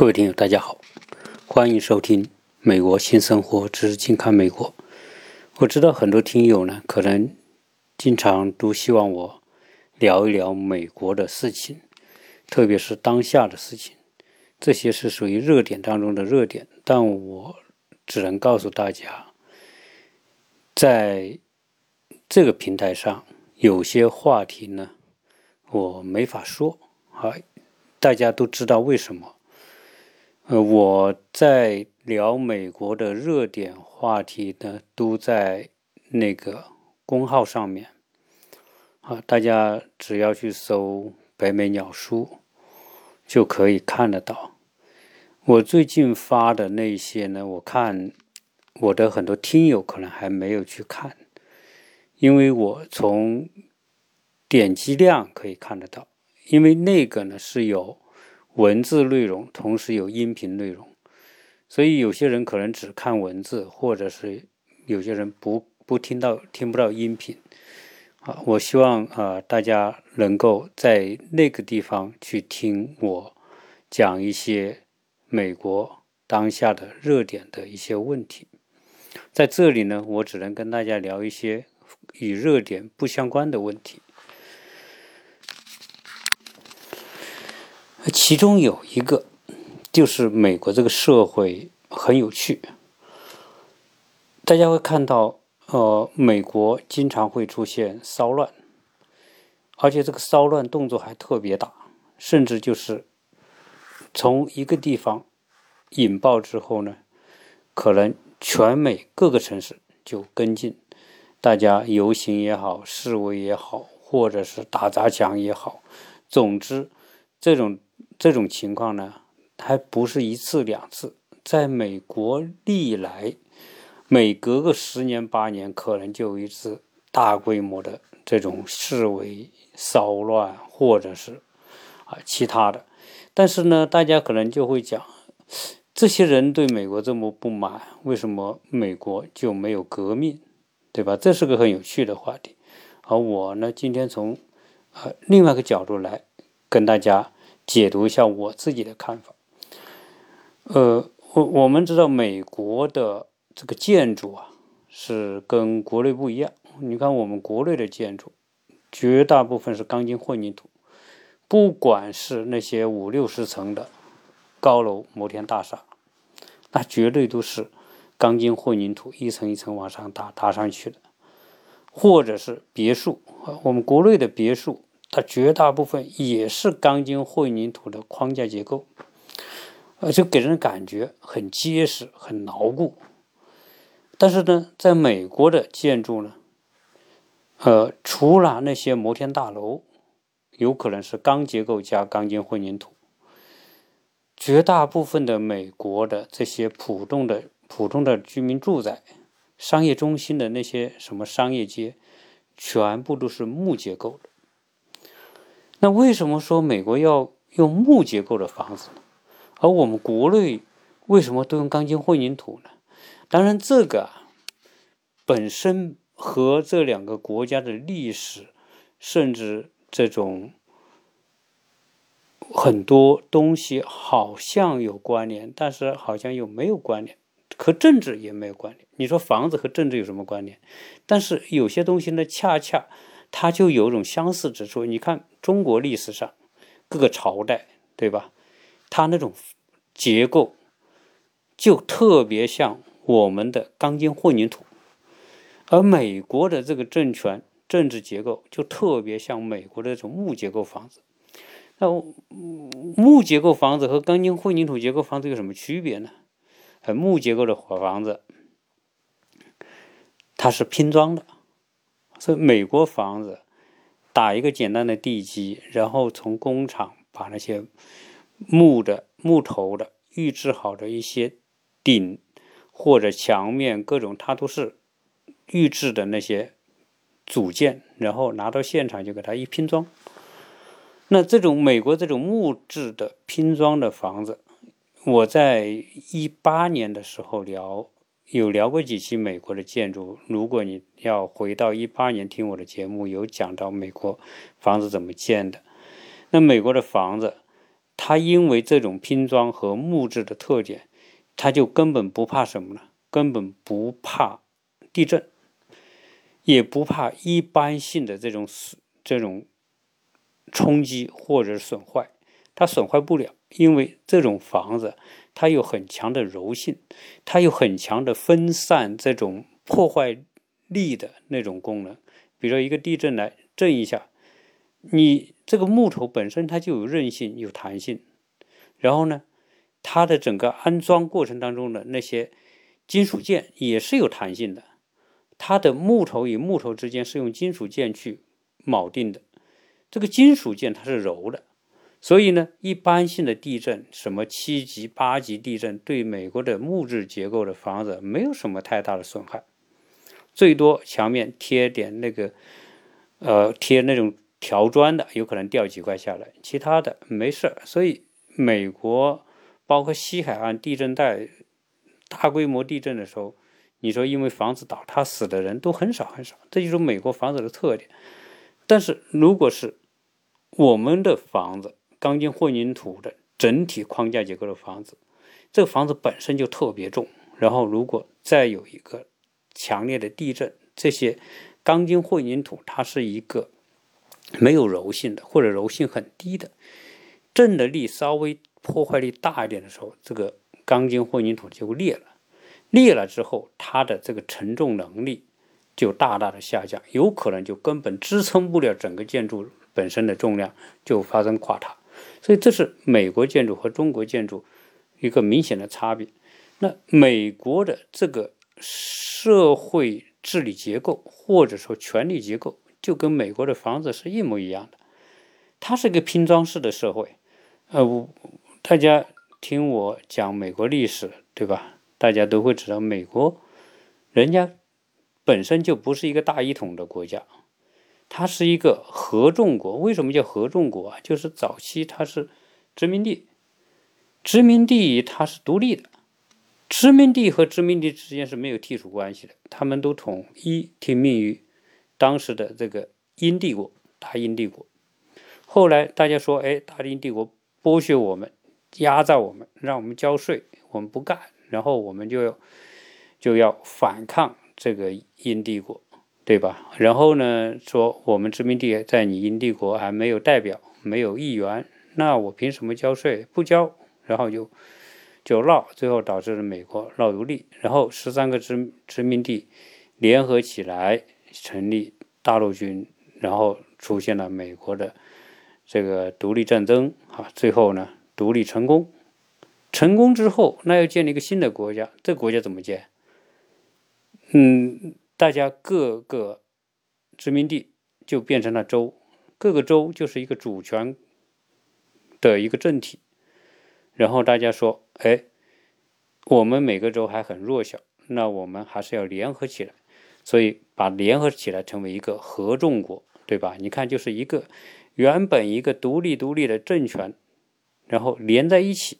各位听友，大家好，欢迎收听《美国新生活之近看美国》。我知道很多听友呢，可能经常都希望我聊一聊美国的事情，特别是当下的事情，这些是属于热点当中的热点。但我只能告诉大家，在这个平台上，有些话题呢，我没法说啊。大家都知道为什么？呃，我在聊美国的热点话题呢，都在那个公号上面啊，大家只要去搜“北美鸟叔”就可以看得到。我最近发的那些呢，我看我的很多听友可能还没有去看，因为我从点击量可以看得到，因为那个呢是有。文字内容同时有音频内容，所以有些人可能只看文字，或者是有些人不不听到听不到音频。啊，我希望啊大家能够在那个地方去听我讲一些美国当下的热点的一些问题。在这里呢，我只能跟大家聊一些与热点不相关的问题。其中有一个，就是美国这个社会很有趣，大家会看到，呃，美国经常会出现骚乱，而且这个骚乱动作还特别大，甚至就是从一个地方引爆之后呢，可能全美各个城市就跟进，大家游行也好，示威也好，或者是打砸抢也好，总之这种。这种情况呢，还不是一次两次，在美国历来，每隔个十年八年，可能就有一次大规模的这种示威、骚乱，或者是啊其他的。但是呢，大家可能就会讲，这些人对美国这么不满，为什么美国就没有革命，对吧？这是个很有趣的话题。而我呢，今天从呃另外一个角度来跟大家。解读一下我自己的看法。呃，我我们知道美国的这个建筑啊，是跟国内不一样。你看我们国内的建筑，绝大部分是钢筋混凝土，不管是那些五六十层的高楼摩天大厦，那绝对都是钢筋混凝土一层一层往上搭搭上去的，或者是别墅，我们国内的别墅。它绝大部分也是钢筋混凝土的框架结构，呃，就给人感觉很结实、很牢固。但是呢，在美国的建筑呢，呃，除了那些摩天大楼，有可能是钢结构加钢筋混凝土，绝大部分的美国的这些普通的、普通的居民住宅、商业中心的那些什么商业街，全部都是木结构的。那为什么说美国要用木结构的房子？而我们国内为什么都用钢筋混凝土呢？当然，这个本身和这两个国家的历史，甚至这种很多东西好像有关联，但是好像又没有关联，和政治也没有关联。你说房子和政治有什么关联？但是有些东西呢，恰恰。它就有种相似之处。你看中国历史上各个朝代，对吧？它那种结构就特别像我们的钢筋混凝土，而美国的这个政权政治结构就特别像美国的这种木结构房子。那木结构房子和钢筋混凝土结构房子有什么区别呢？木结构的房子它是拼装的。所以美国房子打一个简单的地基，然后从工厂把那些木的木头的预制好的一些顶或者墙面各种，它都是预制的那些组件，然后拿到现场就给它一拼装。那这种美国这种木质的拼装的房子，我在一八年的时候聊。有聊过几期美国的建筑，如果你要回到一八年听我的节目，有讲到美国房子怎么建的。那美国的房子，它因为这种拼装和木质的特点，它就根本不怕什么呢？根本不怕地震，也不怕一般性的这种这种冲击或者损坏，它损坏不了，因为这种房子它有很强的柔性，它有很强的分散这种破坏力的那种功能。比如说一个地震来震一下，你这个木头本身它就有韧性、有弹性，然后呢，它的整个安装过程当中的那些。金属件也是有弹性的，它的木头与木头之间是用金属件去铆定的。这个金属件它是柔的，所以呢，一般性的地震，什么七级、八级地震，对美国的木质结构的房子没有什么太大的损害，最多墙面贴点那个，呃，贴那种条砖的，有可能掉几块下来，其他的没事所以美国包括西海岸地震带。大规模地震的时候，你说因为房子倒塌死的人都很少很少，这就是美国房子的特点。但是如果是我们的房子，钢筋混凝土的整体框架结构的房子，这个房子本身就特别重，然后如果再有一个强烈的地震，这些钢筋混凝土它是一个没有柔性的，或者柔性很低的，震的力稍微破坏力大一点的时候，这个。钢筋混凝土就裂了，裂了之后，它的这个承重能力就大大的下降，有可能就根本支撑不了整个建筑本身的重量，就发生垮塌。所以这是美国建筑和中国建筑一个明显的差别。那美国的这个社会治理结构或者说权力结构，就跟美国的房子是一模一样的，它是个拼装式的社会。呃，大家。听我讲美国历史，对吧？大家都会知道，美国人家本身就不是一个大一统的国家，它是一个合众国。为什么叫合众国啊？就是早期它是殖民地，殖民地它是独立的，殖民地和殖民地之间是没有隶属关系的，他们都统一听命于当时的这个英帝国，大英帝国。后来大家说，哎，大英帝国剥削我们。压榨我们，让我们交税，我们不干，然后我们就要就要反抗这个英帝国，对吧？然后呢，说我们殖民地在你英帝国还没有代表，没有议员，那我凭什么交税？不交，然后就就闹，最后导致了美国闹独立，然后十三个殖殖民地联合起来成立大陆军，然后出现了美国的这个独立战争啊，最后呢？独立成功，成功之后，那要建立一个新的国家，这个国家怎么建？嗯，大家各个殖民地就变成了州，各个州就是一个主权的一个政体。然后大家说，哎，我们每个州还很弱小，那我们还是要联合起来，所以把联合起来成为一个合众国，对吧？你看，就是一个原本一个独立独立的政权。然后连在一起，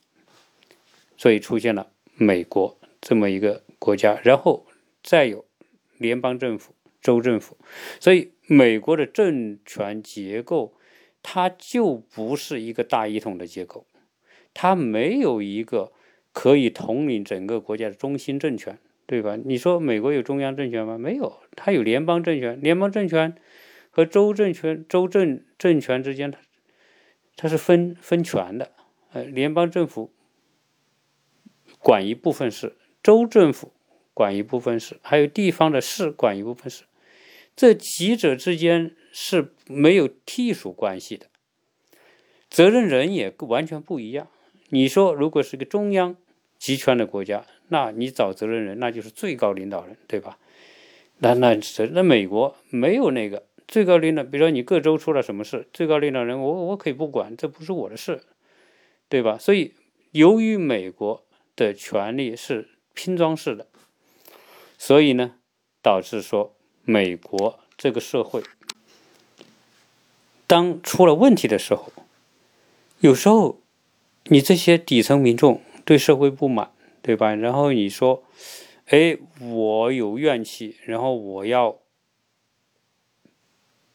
所以出现了美国这么一个国家，然后再有联邦政府、州政府，所以美国的政权结构，它就不是一个大一统的结构，它没有一个可以统领整个国家的中心政权，对吧？你说美国有中央政权吗？没有，它有联邦政权，联邦政权和州政权、州政政权之间，它它是分分权的。呃，联邦政府管一部分事，州政府管一部分事，还有地方的市管一部分事，这几者之间是没有隶属关系的，责任人也完全不一样。你说，如果是个中央集权的国家，那你找责任人，那就是最高领导人，对吧？那那是那美国没有那个最高领导，比如说你各州出了什么事，最高领导人我我可以不管，这不是我的事。对吧？所以，由于美国的权力是拼装式的，所以呢，导致说美国这个社会，当出了问题的时候，有时候你这些底层民众对社会不满，对吧？然后你说，哎，我有怨气，然后我要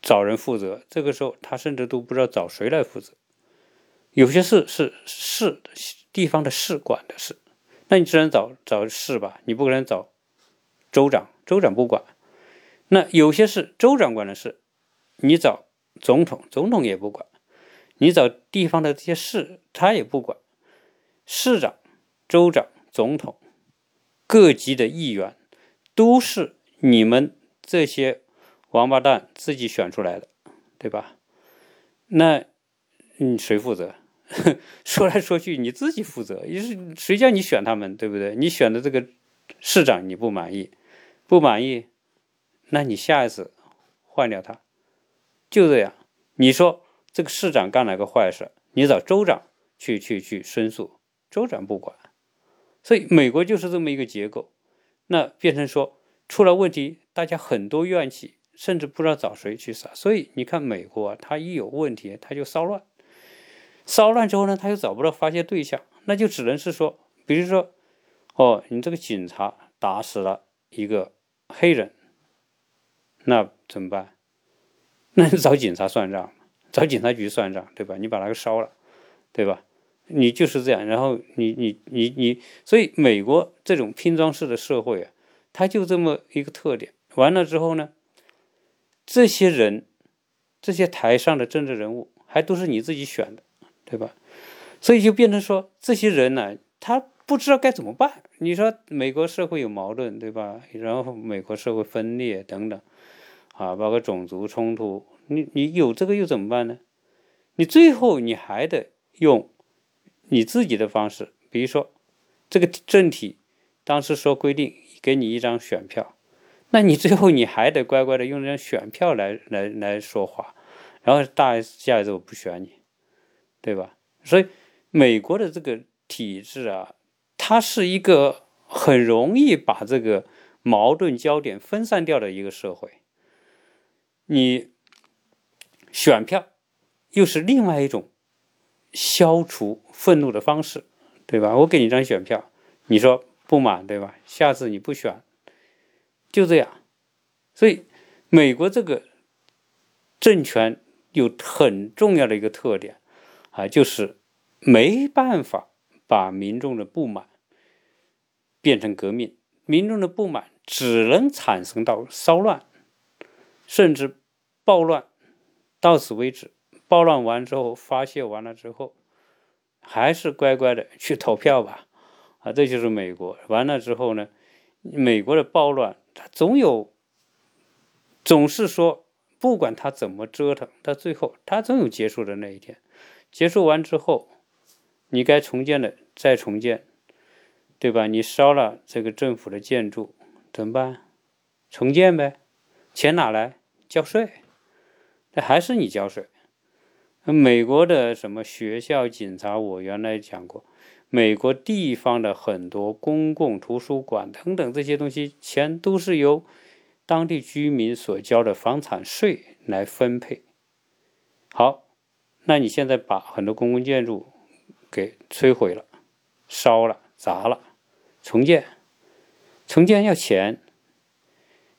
找人负责，这个时候他甚至都不知道找谁来负责。有些事是市地方的市管的事，那你只能找找市吧，你不可能找州长，州长不管。那有些是州长管的事，你找总统，总统也不管；你找地方的这些市，他也不管。市长、州长、总统，各级的议员，都是你们这些王八蛋自己选出来的，对吧？那，你谁负责？说来说去，你自己负责。也是谁叫你选他们，对不对？你选的这个市长你不满意，不满意。那你下一次换掉他，就这样。你说这个市长干了个坏事，你找州长去去去申诉，州长不管。所以美国就是这么一个结构。那变成说出了问题，大家很多怨气，甚至不知道找谁去撒。所以你看美国啊，他一有问题他就骚乱，骚乱之后呢，他又找不到发泄对象，那就只能是说，比如说，哦，你这个警察打死了一个黑人。那怎么办？那你找警察算账，找警察局算账，对吧？你把那个烧了，对吧？你就是这样。然后你你你你，所以美国这种拼装式的社会啊，它就这么一个特点。完了之后呢，这些人，这些台上的政治人物还都是你自己选的，对吧？所以就变成说，这些人呢，他不知道该怎么办。你说美国社会有矛盾，对吧？然后美国社会分裂等等。啊，包括种族冲突，你你有这个又怎么办呢？你最后你还得用你自己的方式，比如说这个政体当时说规定给你一张选票，那你最后你还得乖乖的用这张选票来来来说话，然后大下一次我不选你，对吧？所以美国的这个体制啊，它是一个很容易把这个矛盾焦点分散掉的一个社会。你选票又是另外一种消除愤怒的方式，对吧？我给你一张选票，你说不满，对吧？下次你不选，就这样。所以，美国这个政权有很重要的一个特点啊，就是没办法把民众的不满变成革命，民众的不满只能产生到骚乱。甚至暴乱到此为止，暴乱完之后发泄完了之后，还是乖乖的去投票吧，啊，这就是美国。完了之后呢，美国的暴乱，它总有，总是说，不管他怎么折腾，到最后他总有结束的那一天。结束完之后，你该重建的再重建，对吧？你烧了这个政府的建筑怎么办？重建呗。钱哪来？交税，那还是你交税。美国的什么学校、警察，我原来讲过，美国地方的很多公共图书馆等等这些东西，钱都是由当地居民所交的房产税来分配。好，那你现在把很多公共建筑给摧毁了、烧了、砸了，重建，重建要钱，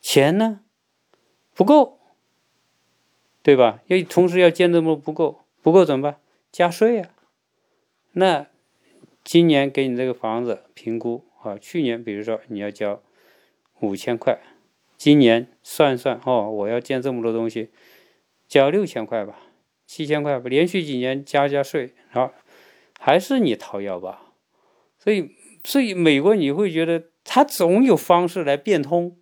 钱呢？不够，对吧？要同时要建这么不够，不够怎么办？加税啊！那今年给你这个房子评估啊，去年比如说你要交五千块，今年算算哦，我要建这么多东西，交六千块吧，七千块吧，连续几年加加税，好，还是你掏腰包。所以，所以美国你会觉得他总有方式来变通。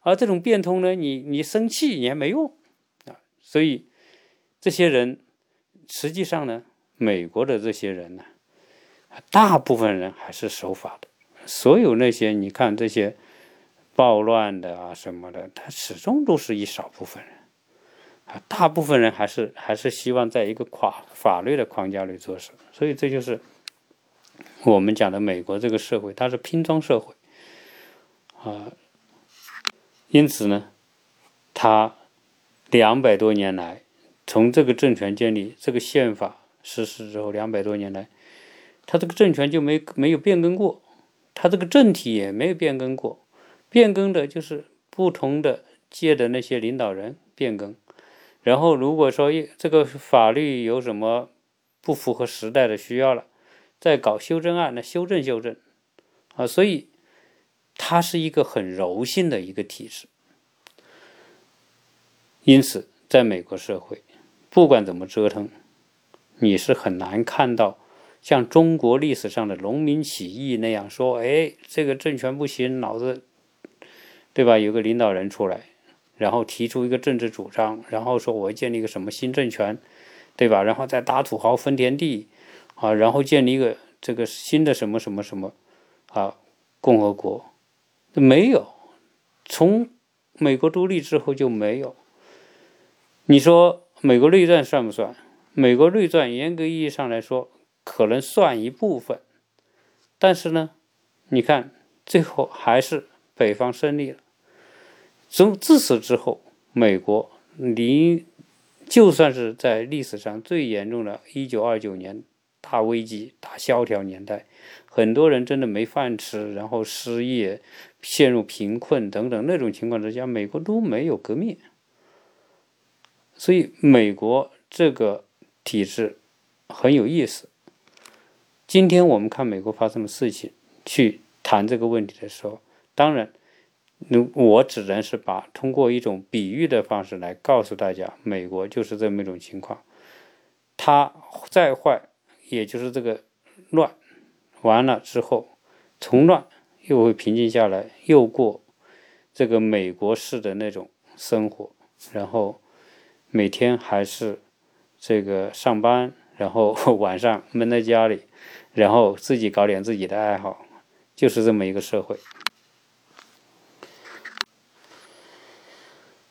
而这种变通呢，你你生气也没用啊，所以这些人实际上呢，美国的这些人呢，大部分人还是守法的。所有那些你看这些暴乱的啊什么的，他始终都是一少部分人啊，大部分人还是还是希望在一个法法律的框架里做事。所以这就是 我们讲的美国这个社会，它是拼装社会啊。因此呢，他两百多年来，从这个政权建立、这个宪法实施之后，两百多年来，他这个政权就没没有变更过，他这个政体也没有变更过，变更的就是不同的界的那些领导人变更。然后如果说这个法律有什么不符合时代的需要了，在搞修正案，那修正修正啊，所以它是一个很柔性的一个体制。因此，在美国社会，不管怎么折腾，你是很难看到像中国历史上的农民起义那样说：“哎，这个政权不行，老子，对吧？”有个领导人出来，然后提出一个政治主张，然后说：“我要建立一个什么新政权，对吧？”然后再打土豪分田地，啊，然后建立一个这个新的什么什么什么啊共和国，没有，从美国独立之后就没有。你说美国内战算不算？美国内战严格意义上来说，可能算一部分，但是呢，你看最后还是北方胜利了。从自此之后，美国离就算是在历史上最严重的1929年大危机、大萧条年代，很多人真的没饭吃，然后失业、陷入贫困等等那种情况之下，美国都没有革命。所以，美国这个体制很有意思。今天我们看美国发生的事情，去谈这个问题的时候，当然，我只能是把通过一种比喻的方式来告诉大家，美国就是这么一种情况。它再坏，也就是这个乱完了之后，从乱又会平静下来，又过这个美国式的那种生活，然后。每天还是这个上班，然后 晚上闷在家里，然后自己搞点自己的爱好，就是这么一个社会。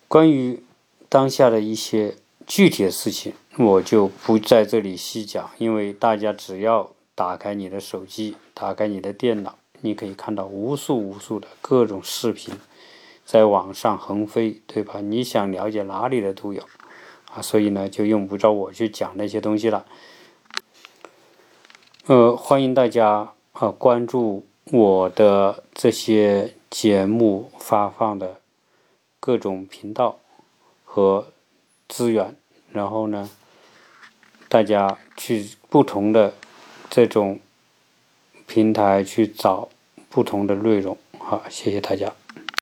关于当下的一些具体的事情，我就不在这里细讲，因为大家只要打开你的手机，打开你的电脑，你可以看到无数无数的各种视频在网上横飞，对吧？你想了解哪里的都有。啊，所以呢，就用不着我去讲那些东西了。呃，欢迎大家啊关注我的这些节目发放的各种频道和资源，然后呢，大家去不同的这种平台去找不同的内容。好，谢谢大家。